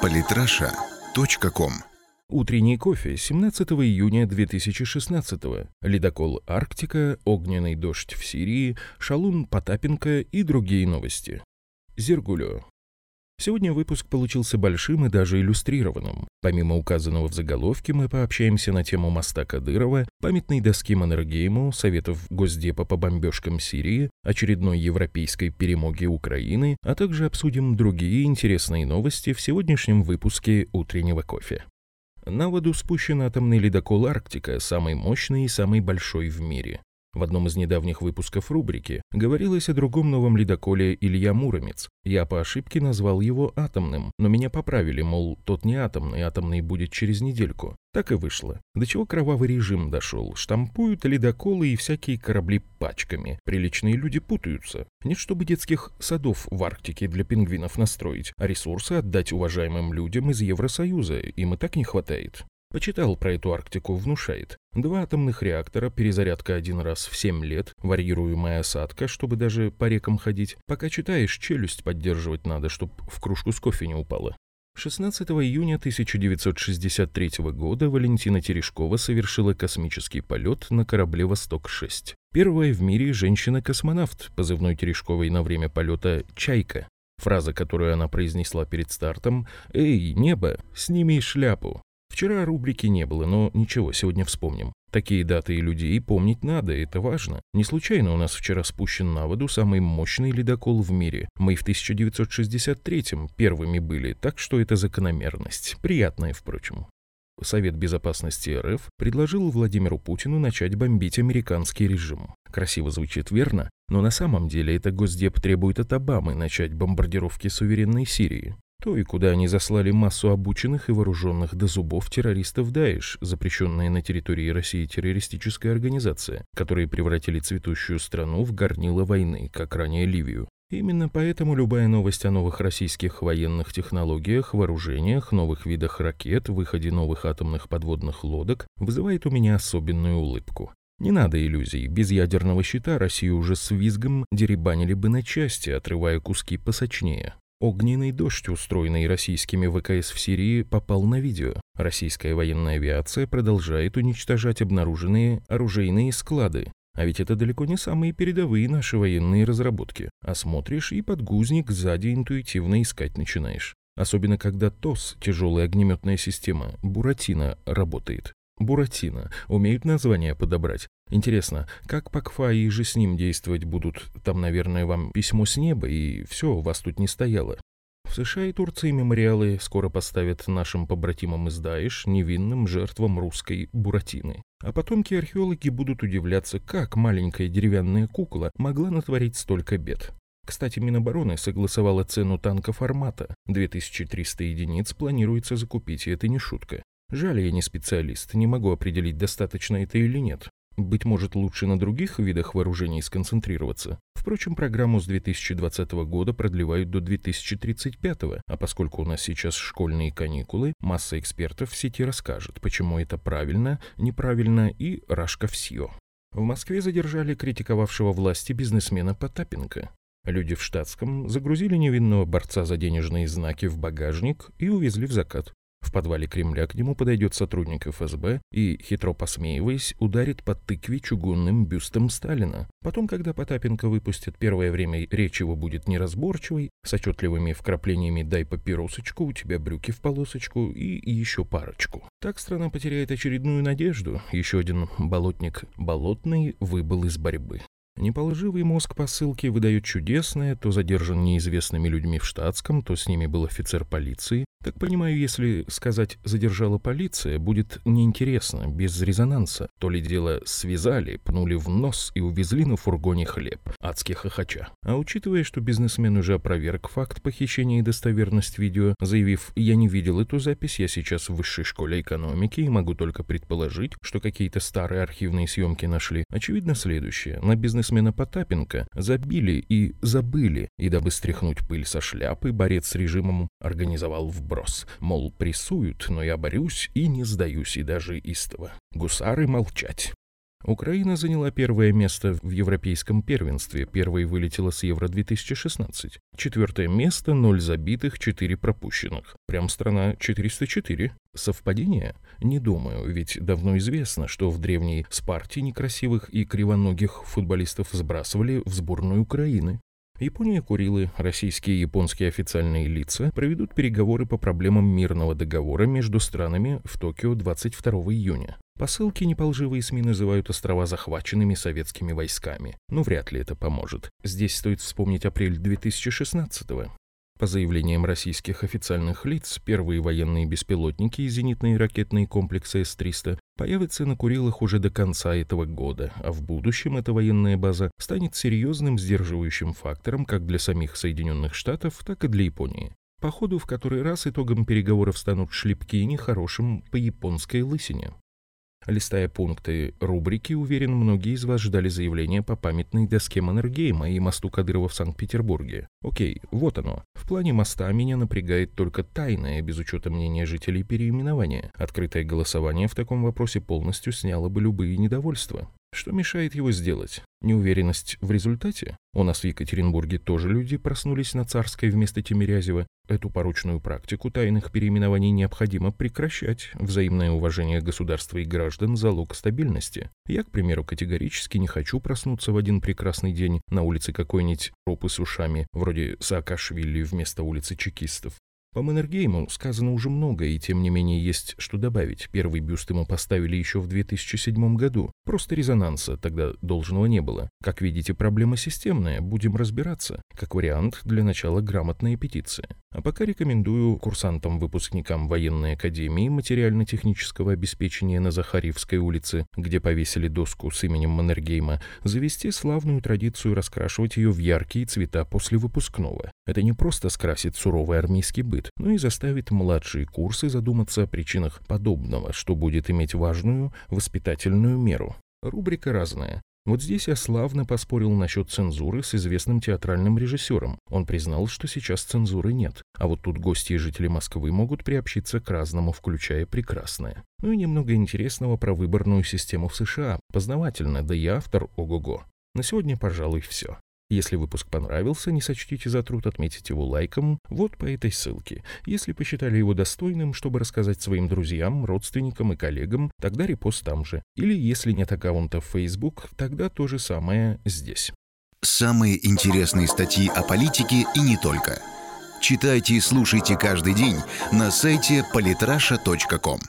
Политраша.ком Утренний кофе 17 июня 2016 Ледокол «Арктика», огненный дождь в Сирии, шалун Потапенко и другие новости. Зергулю. Сегодня выпуск получился большим и даже иллюстрированным. Помимо указанного в заголовке, мы пообщаемся на тему моста Кадырова, памятной доски Маннергейму, советов Госдепа по бомбежкам Сирии, очередной европейской перемоги Украины, а также обсудим другие интересные новости в сегодняшнем выпуске «Утреннего кофе». На воду спущен атомный ледокол «Арктика», самый мощный и самый большой в мире. В одном из недавних выпусков рубрики говорилось о другом новом ледоколе Илья Муромец. Я по ошибке назвал его атомным, но меня поправили, мол, тот не атомный, атомный будет через недельку. Так и вышло. До чего кровавый режим дошел. Штампуют ледоколы и всякие корабли пачками. Приличные люди путаются. Нет, чтобы детских садов в Арктике для пингвинов настроить, а ресурсы отдать уважаемым людям из Евросоюза. Им и так не хватает. Почитал про эту Арктику, внушает. Два атомных реактора, перезарядка один раз в 7 лет, варьируемая осадка, чтобы даже по рекам ходить. Пока читаешь, челюсть поддерживать надо, чтоб в кружку с кофе не упала. 16 июня 1963 года Валентина Терешкова совершила космический полет на корабле «Восток-6». Первая в мире женщина-космонавт, позывной Терешковой на время полета «Чайка». Фраза, которую она произнесла перед стартом «Эй, небо, сними шляпу!» Вчера рубрики не было, но ничего, сегодня вспомним. Такие даты и людей помнить надо, это важно. Не случайно у нас вчера спущен на воду самый мощный ледокол в мире. Мы в 1963-м первыми были, так что это закономерность. Приятная, впрочем. Совет Безопасности РФ предложил Владимиру Путину начать бомбить американский режим. Красиво звучит верно, но на самом деле это Госдеп требует от Обамы начать бомбардировки суверенной Сирии то и куда они заслали массу обученных и вооруженных до зубов террористов Даиш, запрещенные на территории России террористическая организация, которые превратили цветущую страну в горнило войны, как ранее Ливию. Именно поэтому любая новость о новых российских военных технологиях, вооружениях, новых видах ракет, выходе новых атомных подводных лодок вызывает у меня особенную улыбку. Не надо иллюзий, без ядерного щита Россию уже с визгом деребанили бы на части, отрывая куски посочнее. Огненный дождь, устроенный российскими ВКС в Сирии, попал на видео. Российская военная авиация продолжает уничтожать обнаруженные оружейные склады. А ведь это далеко не самые передовые наши военные разработки. А смотришь и подгузник сзади интуитивно искать начинаешь. Особенно когда ТОС, тяжелая огнеметная система, Буратино, работает. Буратино. Умеют название подобрать. Интересно, как Пакфа и же с ним действовать будут? Там, наверное, вам письмо с неба, и все, вас тут не стояло. В США и Турции мемориалы скоро поставят нашим побратимам из Даиш, невинным жертвам русской Буратины. А потомки-археологи будут удивляться, как маленькая деревянная кукла могла натворить столько бед. Кстати, Минобороны согласовала цену танка формата. 2300 единиц планируется закупить, и это не шутка. Жаль, я не специалист, не могу определить, достаточно это или нет. Быть может, лучше на других видах вооружений сконцентрироваться. Впрочем, программу с 2020 года продлевают до 2035, а поскольку у нас сейчас школьные каникулы, масса экспертов в сети расскажет, почему это правильно, неправильно и рашка все. В Москве задержали критиковавшего власти бизнесмена Потапенко. Люди в штатском загрузили невинного борца за денежные знаки в багажник и увезли в закат. В подвале Кремля к нему подойдет сотрудник ФСБ и, хитро посмеиваясь, ударит по тыкве чугунным бюстом Сталина. Потом, когда Потапенко выпустит, первое время речь его будет неразборчивой, с отчетливыми вкраплениями «дай папиросочку, у тебя брюки в полосочку» и еще парочку. Так страна потеряет очередную надежду. Еще один болотник болотный выбыл из борьбы. Неположивый мозг посылки выдает чудесное, то задержан неизвестными людьми в штатском, то с ними был офицер полиции, так понимаю, если сказать «задержала полиция», будет неинтересно, без резонанса. То ли дело связали, пнули в нос и увезли на фургоне хлеб, адски хохоча. А учитывая, что бизнесмен уже опроверг факт похищения и достоверность видео, заявив «я не видел эту запись, я сейчас в высшей школе экономики и могу только предположить, что какие-то старые архивные съемки нашли», очевидно следующее. На бизнесмена Потапенко забили и забыли, и дабы стряхнуть пыль со шляпы, борец с режимом организовал вброс. Мол, прессуют, но я борюсь и не сдаюсь, и даже истово. Гусары молчать. Украина заняла первое место в европейском первенстве, первой вылетела с Евро-2016. Четвертое место, 0 забитых, 4 пропущенных. Прям страна 404. Совпадение? Не думаю, ведь давно известно, что в древней Спарте некрасивых и кривоногих футболистов сбрасывали в сборную Украины. Япония, Курилы, российские и японские официальные лица проведут переговоры по проблемам мирного договора между странами в Токио 22 июня. Посылки неполживые СМИ называют острова захваченными советскими войсками. Но вряд ли это поможет. Здесь стоит вспомнить апрель 2016 -го. По заявлениям российских официальных лиц, первые военные беспилотники и зенитные ракетные комплексы С-300 появятся на Курилах уже до конца этого года, а в будущем эта военная база станет серьезным сдерживающим фактором как для самих Соединенных Штатов, так и для Японии. Походу, в который раз итогом переговоров станут шлепки нехорошим по японской лысине. Листая пункты рубрики, уверен, многие из вас ждали заявления по памятной доске Маннергейма и мосту Кадырова в Санкт-Петербурге. Окей, вот оно. В плане моста меня напрягает только тайное, без учета мнения жителей переименования. Открытое голосование в таком вопросе полностью сняло бы любые недовольства. Что мешает его сделать? Неуверенность в результате? У нас в Екатеринбурге тоже люди проснулись на Царской вместо Тимирязева. Эту порочную практику тайных переименований необходимо прекращать. Взаимное уважение государства и граждан – залог стабильности. Я, к примеру, категорически не хочу проснуться в один прекрасный день на улице какой-нибудь ропы с ушами, вроде Саакашвили вместо улицы чекистов. По Маннергейму сказано уже много, и тем не менее есть что добавить. Первый бюст ему поставили еще в 2007 году. Просто резонанса тогда должного не было. Как видите, проблема системная, будем разбираться. Как вариант, для начала грамотная петиция. А пока рекомендую курсантам-выпускникам военной академии материально-технического обеспечения на Захарьевской улице, где повесили доску с именем Маннергейма, завести славную традицию раскрашивать ее в яркие цвета после выпускного. Это не просто скрасит суровый армейский быт, будет, но и заставит младшие курсы задуматься о причинах подобного, что будет иметь важную воспитательную меру. Рубрика разная. Вот здесь я славно поспорил насчет цензуры с известным театральным режиссером. Он признал, что сейчас цензуры нет. А вот тут гости и жители Москвы могут приобщиться к разному, включая прекрасное. Ну и немного интересного про выборную систему в США. Познавательно, да и автор ого-го. На сегодня, пожалуй, все. Если выпуск понравился, не сочтите за труд отметить его лайком вот по этой ссылке. Если посчитали его достойным, чтобы рассказать своим друзьям, родственникам и коллегам, тогда репост там же. Или если нет аккаунта в Facebook, тогда то же самое здесь. Самые интересные статьи о политике и не только. Читайте и слушайте каждый день на сайте polytrasha.com.